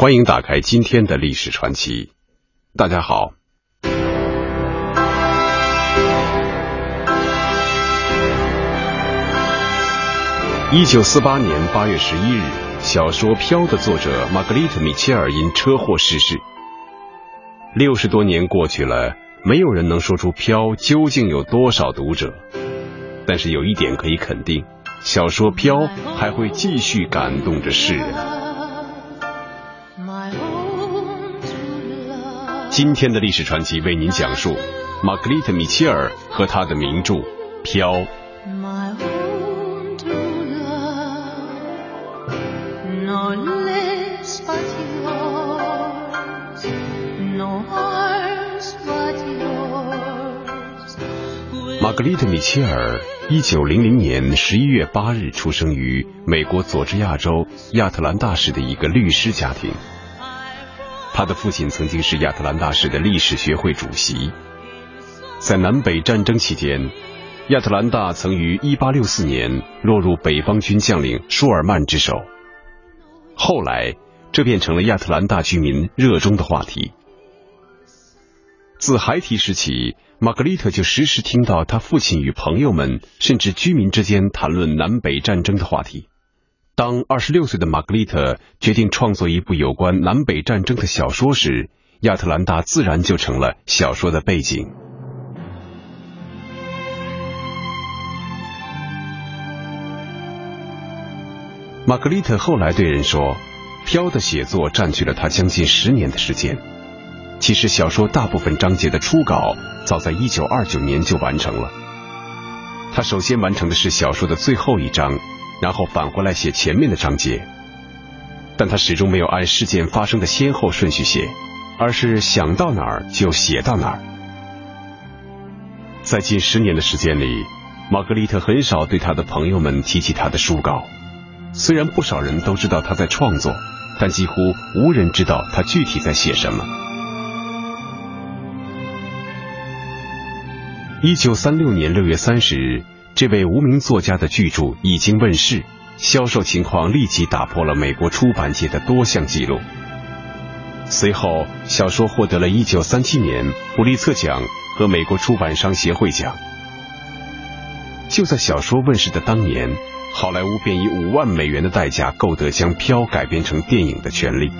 欢迎打开今天的历史传奇。大家好，一九四八年八月十一日，小说《飘》的作者玛格丽特·米切尔因车祸逝世。六十多年过去了，没有人能说出《飘》究竟有多少读者，但是有一点可以肯定。小说《飘》还会继续感动着世人。今天的历史传奇为您讲述玛格丽特·米切尔和他的名著《飘》。玛格丽特·米切尔，一九零零年十一月八日出生于美国佐治亚州亚特兰大市的一个律师家庭。他的父亲曾经是亚特兰大市的历史学会主席。在南北战争期间，亚特兰大曾于一八六四年落入北方军将领舒尔曼之手。后来，这变成了亚特兰大居民热衷的话题。自孩提时起，玛格丽特就时时听到他父亲与朋友们，甚至居民之间谈论南北战争的话题。当二十六岁的玛格丽特决定创作一部有关南北战争的小说时，亚特兰大自然就成了小说的背景。玛格丽特后来对人说：“飘的写作占据了他将近十年的时间。”其实小说大部分章节的初稿早在一九二九年就完成了。他首先完成的是小说的最后一章，然后返回来写前面的章节。但他始终没有按事件发生的先后顺序写，而是想到哪儿就写到哪儿。在近十年的时间里，玛格丽特很少对他的朋友们提起他的书稿。虽然不少人都知道他在创作，但几乎无人知道他具体在写什么。一九三六年六月三十日，这位无名作家的巨著已经问世，销售情况立即打破了美国出版界的多项纪录。随后，小说获得了一九三七年普利策奖和美国出版商协会奖。就在小说问世的当年，好莱坞便以五万美元的代价购得将《飘》改编成电影的权利。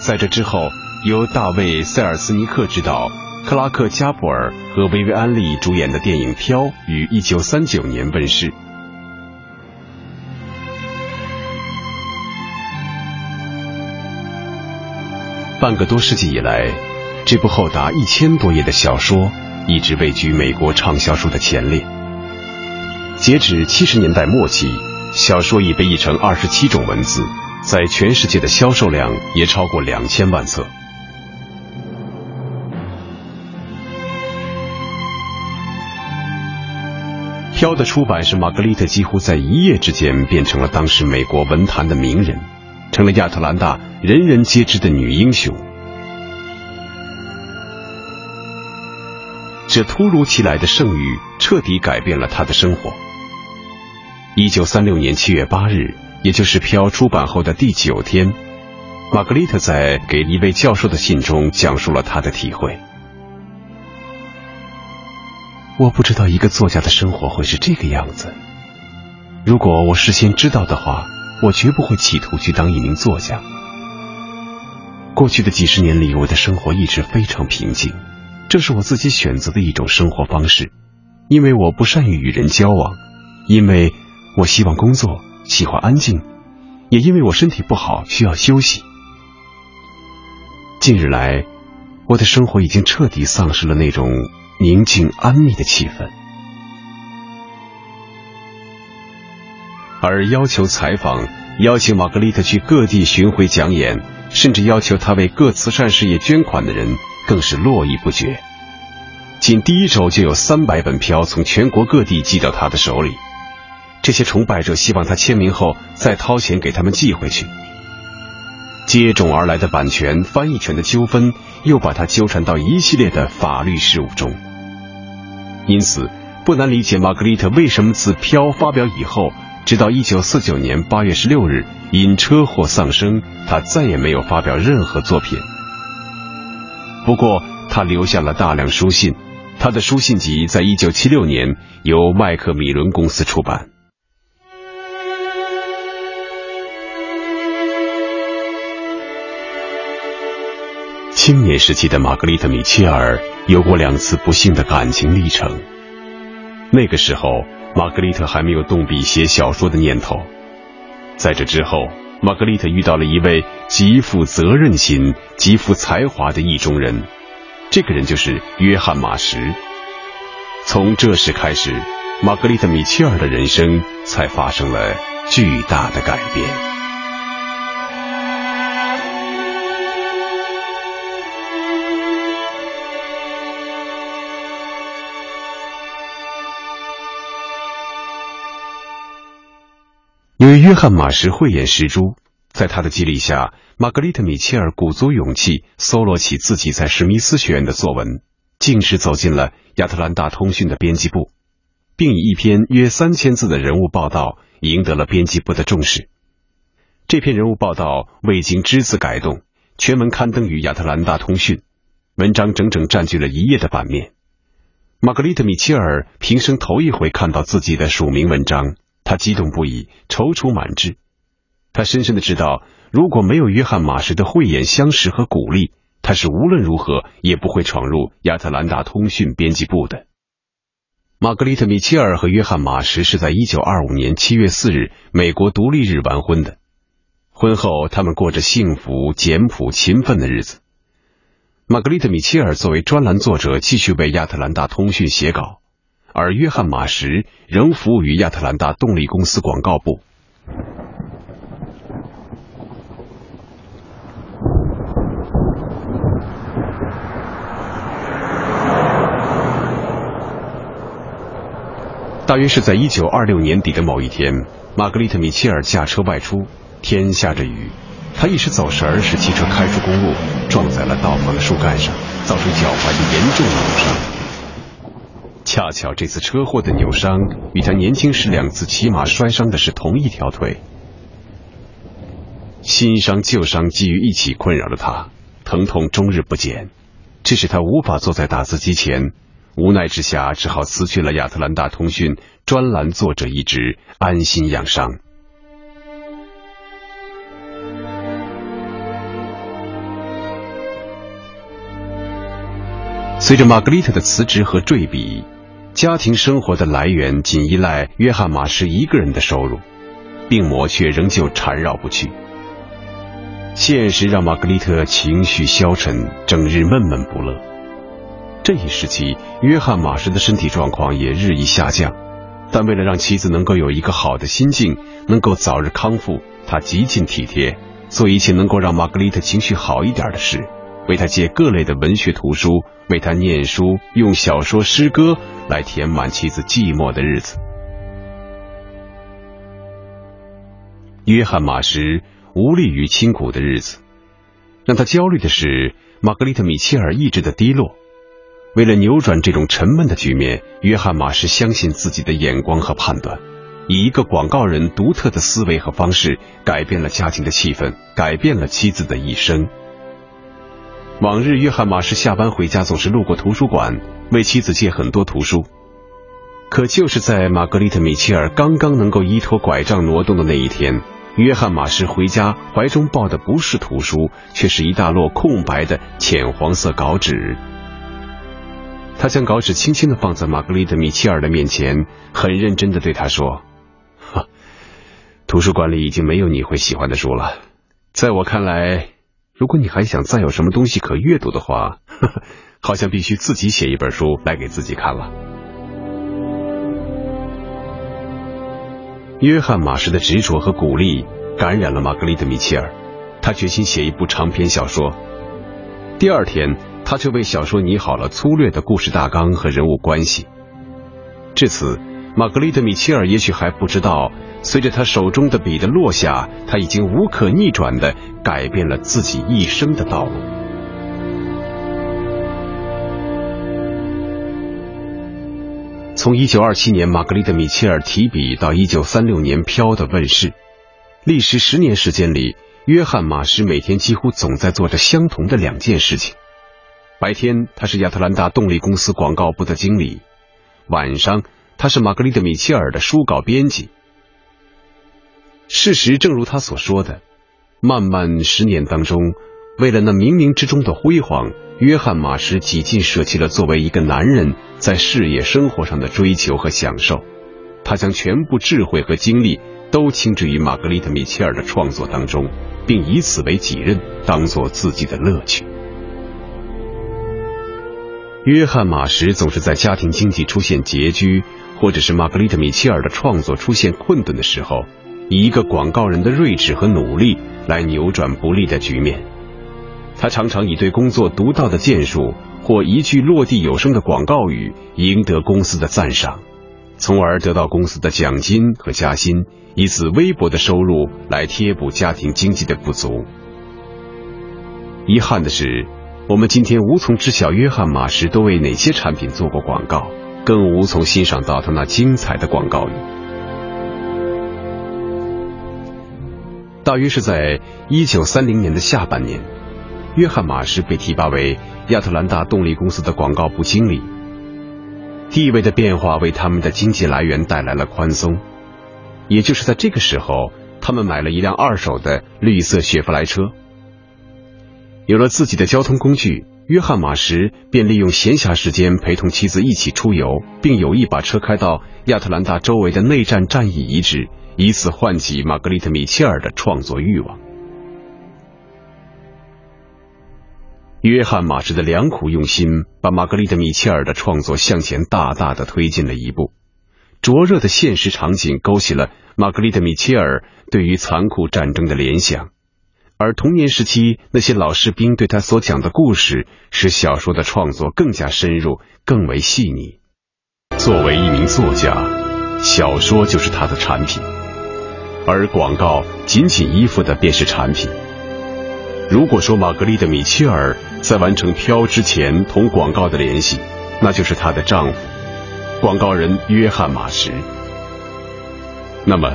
在这之后，由大卫·塞尔斯尼克执导。克拉克·加布尔和薇薇安·利主演的电影《飘》于一九三九年问世。半个多世纪以来，这部厚达一千多页的小说一直位居美国畅销书的前列。截止七十年代末期，小说已被译成二十七种文字，在全世界的销售量也超过两千万册。《飘》的出版使玛格丽特几乎在一夜之间变成了当时美国文坛的名人，成了亚特兰大人人皆知的女英雄。这突如其来的盛誉彻底改变了他的生活。一九三六年七月八日，也就是《飘》出版后的第九天，玛格丽特在给一位教授的信中讲述了他的体会。我不知道一个作家的生活会是这个样子。如果我事先知道的话，我绝不会企图去当一名作家。过去的几十年里，我的生活一直非常平静，这是我自己选择的一种生活方式。因为我不善于与人交往，因为我希望工作，喜欢安静，也因为我身体不好，需要休息。近日来，我的生活已经彻底丧失了那种。宁静安谧的气氛，而要求采访、邀请玛格丽特去各地巡回讲演，甚至要求她为各慈善事业捐款的人，更是络绎不绝。仅第一周就有三百本票从全国各地寄到他的手里，这些崇拜者希望他签名后再掏钱给他们寄回去。接踵而来的版权、翻译权的纠纷，又把他纠缠到一系列的法律事务中。因此，不难理解玛格丽特为什么自《飘》发表以后，直到一九四九年八月十六日因车祸丧生，他再也没有发表任何作品。不过，他留下了大量书信，他的书信集在一九七六年由麦克米伦公司出版。青年时期的玛格丽特·米切尔有过两次不幸的感情历程。那个时候，玛格丽特还没有动笔写小说的念头。在这之后，玛格丽特遇到了一位极富责任心、极富才华的意中人，这个人就是约翰·马什。从这时开始，玛格丽特·米切尔的人生才发生了巨大的改变。由于约翰·马什慧眼识珠，在他的激励下，玛格丽特·米切尔鼓足勇气，搜罗起自己在史密斯学院的作文，径直走进了亚特兰大通讯的编辑部，并以一篇约三千字的人物报道赢得了编辑部的重视。这篇人物报道未经只字改动，全文刊登于亚特兰大通讯，文章整整占据了一页的版面。玛格丽特·米切尔平生头一回看到自己的署名文章。他激动不已，踌躇满志。他深深的知道，如果没有约翰·马什的慧眼相识和鼓励，他是无论如何也不会闯入亚特兰大通讯编辑部的。玛格丽特·米切尔和约翰·马什是在1925年7月4日美国独立日完婚的。婚后，他们过着幸福、简朴、勤奋的日子。玛格丽特·米切尔作为专栏作者，继续为亚特兰大通讯写稿。而约翰·马什仍服务于亚特兰大动力公司广告部。大约是在一九二六年底的某一天，玛格丽特·米切尔驾车外出，天下着雨，她一时走神，使汽车开出公路，撞在了道旁的树干上，造成脚踝的严重扭伤。恰巧这次车祸的扭伤与他年轻时两次骑马摔伤的是同一条腿，新伤旧伤积于一起，困扰着他，疼痛终日不减，这使他无法坐在打字机前，无奈之下只好辞去了亚特兰大通讯专栏作者一职，安心养伤。随着玛格丽特的辞职和坠笔。家庭生活的来源仅依赖约翰·马什一个人的收入，病魔却仍旧缠绕不去。现实让玛格丽特情绪消沉，整日闷闷不乐。这一时期，约翰·马什的身体状况也日益下降，但为了让妻子能够有一个好的心境，能够早日康复，他极尽体贴，做一切能够让玛格丽特情绪好一点的事。为他借各类的文学图书，为他念书，用小说、诗歌来填满妻子寂寞的日子。约翰·马什无力于清苦的日子，让他焦虑的是玛格丽特·米切尔意志的低落。为了扭转这种沉闷的局面，约翰·马什相信自己的眼光和判断，以一个广告人独特的思维和方式，改变了家庭的气氛，改变了妻子的一生。往日，约翰·马什下班回家总是路过图书馆，为妻子借很多图书。可就是在玛格丽特·米切尔刚刚能够依托拐杖挪动的那一天，约翰·马什回家怀中抱的不是图书，却是一大摞空白的浅黄色稿纸。他将稿纸轻轻的放在玛格丽特·米切尔的面前，很认真的对她说：“图书馆里已经没有你会喜欢的书了，在我看来。”如果你还想再有什么东西可阅读的话，呵 呵好像必须自己写一本书来给自己看了。约翰·马什的执着和鼓励感染了玛格丽特·米切尔，他决心写一部长篇小说。第二天，他就为小说拟好了粗略的故事大纲和人物关系。至此，玛格丽特·米切尔也许还不知道。随着他手中的笔的落下，他已经无可逆转的改变了自己一生的道路。从1927年玛格丽特·米切尔提笔到1936年《飘》的问世，历时十年时间里，约翰·马什每天几乎总在做着相同的两件事情：白天他是亚特兰大动力公司广告部的经理，晚上他是玛格丽特·米切尔的书稿编辑。事实正如他所说的，漫漫十年当中，为了那冥冥之中的辉煌。约翰·马什几近舍弃了作为一个男人在事业生活上的追求和享受，他将全部智慧和精力都倾注于玛格丽特·米切尔的创作当中，并以此为己任，当做自己的乐趣。约翰·马什总是在家庭经济出现拮据，或者是玛格丽特·米切尔的创作出现困顿的时候，以一个广告人的睿智和努力来扭转不利的局面。他常常以对工作独到的建树或一句落地有声的广告语赢得公司的赞赏，从而得到公司的奖金和加薪，以此微薄的收入来贴补家庭经济的不足。遗憾的是，我们今天无从知晓约翰·马什都为哪些产品做过广告，更无从欣赏到他那精彩的广告语。大约是在一九三零年的下半年。约翰·马什被提拔为亚特兰大动力公司的广告部经理，地位的变化为他们的经济来源带来了宽松。也就是在这个时候，他们买了一辆二手的绿色雪佛兰车。有了自己的交通工具，约翰·马什便利用闲暇时间陪同妻子一起出游，并有意把车开到亚特兰大周围的内战战役遗址，以此唤起玛格丽特·米切尔的创作欲望。约翰·马什的良苦用心，把玛格丽特·米切尔的创作向前大大的推进了一步。灼热的现实场景勾起了玛格丽特·米切尔对于残酷战争的联想，而童年时期那些老士兵对他所讲的故事，使小说的创作更加深入，更为细腻。作为一名作家，小说就是他的产品，而广告仅仅依附的便是产品。如果说玛格丽特·米切尔在完成《飘》之前同广告的联系，那就是她的丈夫，广告人约翰·马什。那么，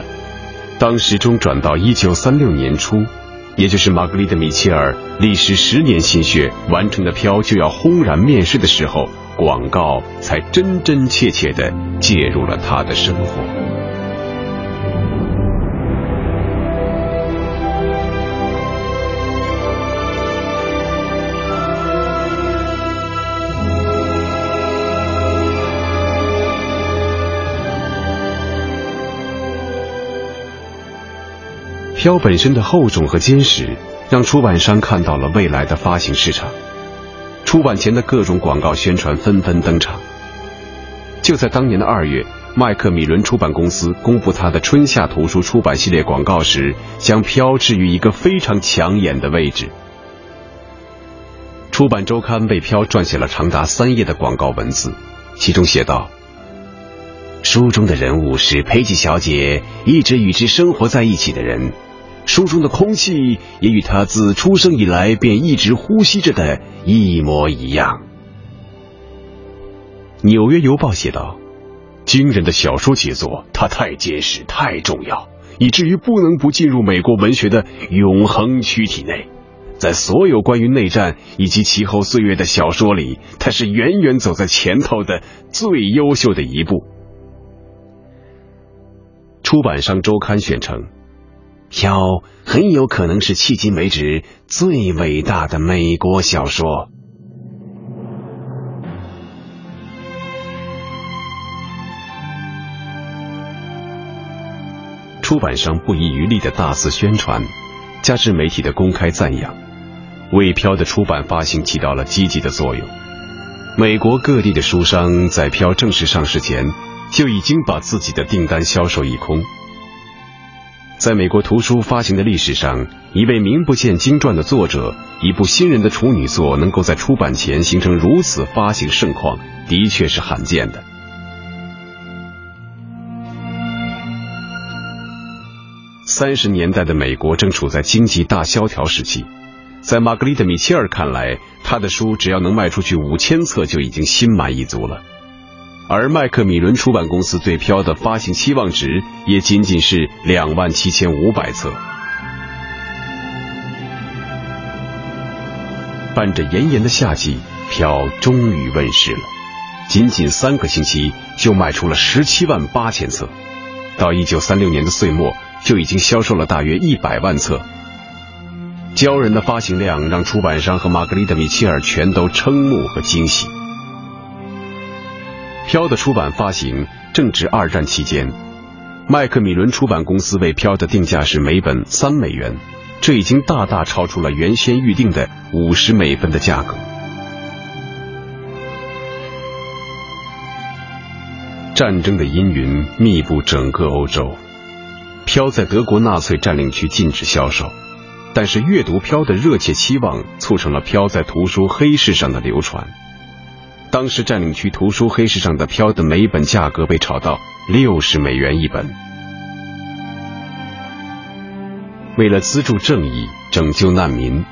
当时钟转到一九三六年初，也就是玛格丽特·米切尔历时十年心血完成的《飘》就要轰然面世的时候，广告才真真切切地介入了他的生活。飘本身的厚重和坚实，让出版商看到了未来的发行市场。出版前的各种广告宣传纷纷登场。就在当年的二月，麦克米伦出版公司公布他的春夏图书出版系列广告时，将飘置于一个非常抢眼的位置。出版周刊为飘撰写了长达三页的广告文字，其中写道：“书中的人物是佩吉小姐一直与之生活在一起的人。”书中的空气也与他自出生以来便一直呼吸着的一模一样。纽约邮报写道：“惊人的小说杰作，它太结实、太重要，以至于不能不进入美国文学的永恒躯体内。在所有关于内战以及其后岁月的小说里，它是远远走在前头的最优秀的一部。”出版商周刊宣称。飘很有可能是迄今为止最伟大的美国小说。出版商不遗余力的大肆宣传，加之媒体的公开赞扬，为飘的出版发行起到了积极的作用。美国各地的书商在飘正式上市前，就已经把自己的订单销售一空。在美国图书发行的历史上，一位名不见经传的作者，一部新人的处女作能够在出版前形成如此发行盛况，的确是罕见的。三十年代的美国正处在经济大萧条时期，在玛格丽特·米切尔看来，他的书只要能卖出去五千册，就已经心满意足了。而麦克米伦出版公司对飘的发行期望值也仅仅是两万七千五百册。伴着炎炎的夏季，飘终于问世了。仅仅三个星期就卖出了十七万八千册，到一九三六年的岁末就已经销售了大约一百万册。骄人的发行量让出版商和玛格丽特·米切尔全都瞠目和惊喜。飘的出版发行正值二战期间，麦克米伦出版公司为飘的定价是每本三美元，这已经大大超出了原先预定的五十美分的价格。战争的阴云密布整个欧洲，飘在德国纳粹占领区禁止销售，但是阅读飘的热切期望促成了飘在图书黑市上的流传。当时占领区图书黑市上的飘的每一本价格被炒到六十美元一本。为了资助正义、拯救难民，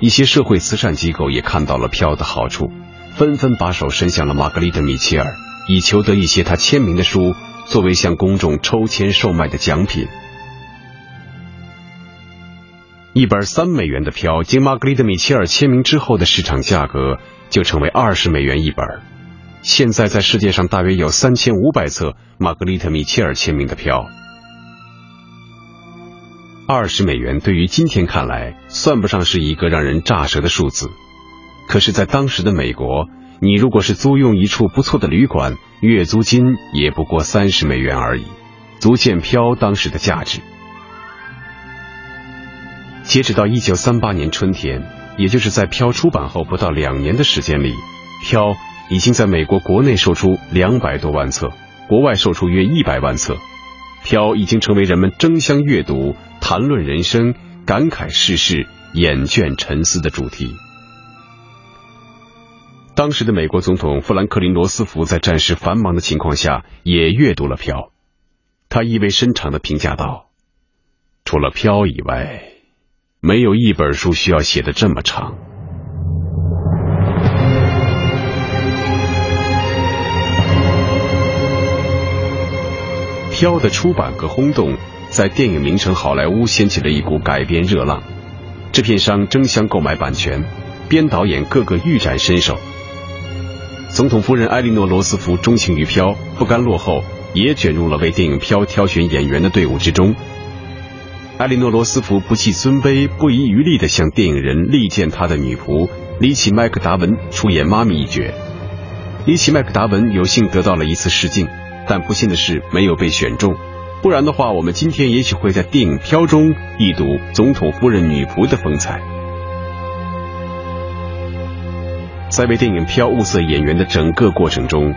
一些社会慈善机构也看到了飘的好处，纷纷把手伸向了玛格丽特·米切尔。以求得一些他签名的书作为向公众抽签售卖的奖品。一本三美元的票，经玛格丽特·米切尔签名之后的市场价格就成为二十美元一本。现在在世界上大约有三千五百册玛格丽特·米切尔签名的票。二十美元对于今天看来算不上是一个让人乍舌的数字，可是，在当时的美国。你如果是租用一处不错的旅馆，月租金也不过三十美元而已，足见飘当时的价值。截止到一九三八年春天，也就是在飘出版后不到两年的时间里，飘已经在美国国内售出两百多万册，国外售出约一百万册，飘已经成为人们争相阅读、谈论人生、感慨世事、眼倦沉思的主题。当时的美国总统富兰克林·罗斯福在战时繁忙的情况下也阅读了《飘》，他意味深长的评价道：“除了《飘》以外，没有一本书需要写的这么长。”《飘》的出版和轰动，在电影名城好莱坞掀起了一股改编热浪，制片商争相购买版权，编导演个个欲展身手。总统夫人埃莉诺·罗斯福钟情于飘，不甘落后，也卷入了为电影《飘》挑选演员的队伍之中。埃莉诺·罗斯福不计尊卑，不遗余力地向电影人力荐他的女仆里奇·麦克达文出演妈咪一角。里奇·麦克达文有幸得到了一次试镜，但不幸的是没有被选中。不然的话，我们今天也许会在电影《飘》中一睹总统夫人女仆的风采。在为电影《飘》物色演员的整个过程中，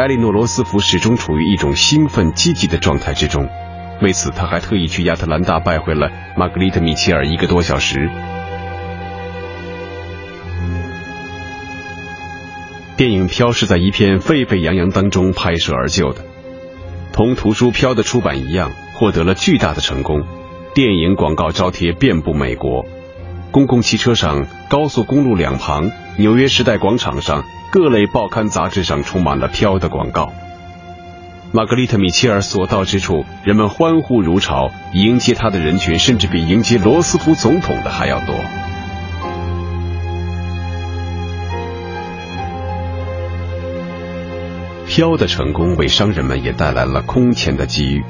埃莉诺·罗斯福始终处于一种兴奋积极的状态之中。为此，他还特意去亚特兰大拜会了玛格丽特·米切尔一个多小时。电影《飘》是在一片沸沸扬扬当中拍摄而就的，同图书《飘》的出版一样，获得了巨大的成功。电影广告招贴遍布美国。公共汽车上、高速公路两旁、纽约时代广场上，各类报刊杂志上充满了飘的广告。玛格丽特·米切尔所到之处，人们欢呼如潮，迎接他的人群甚至比迎接罗斯福总统的还要多。飘的成功为商人们也带来了空前的机遇。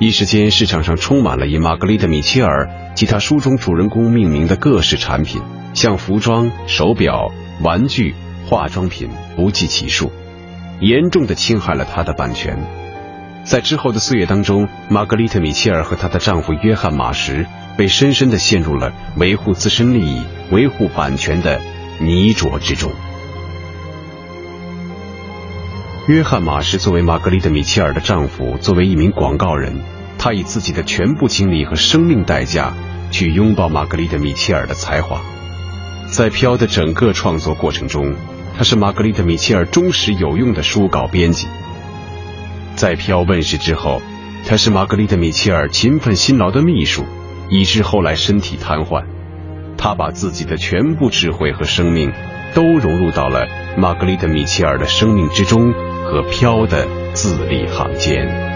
一时间，市场上充满了以玛格丽特·米切尔及他书中主人公命名的各式产品，像服装、手表、玩具、化妆品不计其数，严重的侵害了他的版权。在之后的岁月当中，玛格丽特·米切尔和她的丈夫约翰·马什被深深的陷入了维护自身利益、维护版权的泥浊之中。约翰·马什作为玛格丽特·米切尔的丈夫，作为一名广告人，他以自己的全部精力和生命代价去拥抱玛格丽特·米切尔的才华。在《飘》的整个创作过程中，他是玛格丽特·米切尔忠实有用的书稿编辑。在《飘》问世之后，他是玛格丽特·米切尔勤奋辛劳的秘书，以致后来身体瘫痪。他把自己的全部智慧和生命都融入到了玛格丽特·米切尔的生命之中。和飘的字里行间。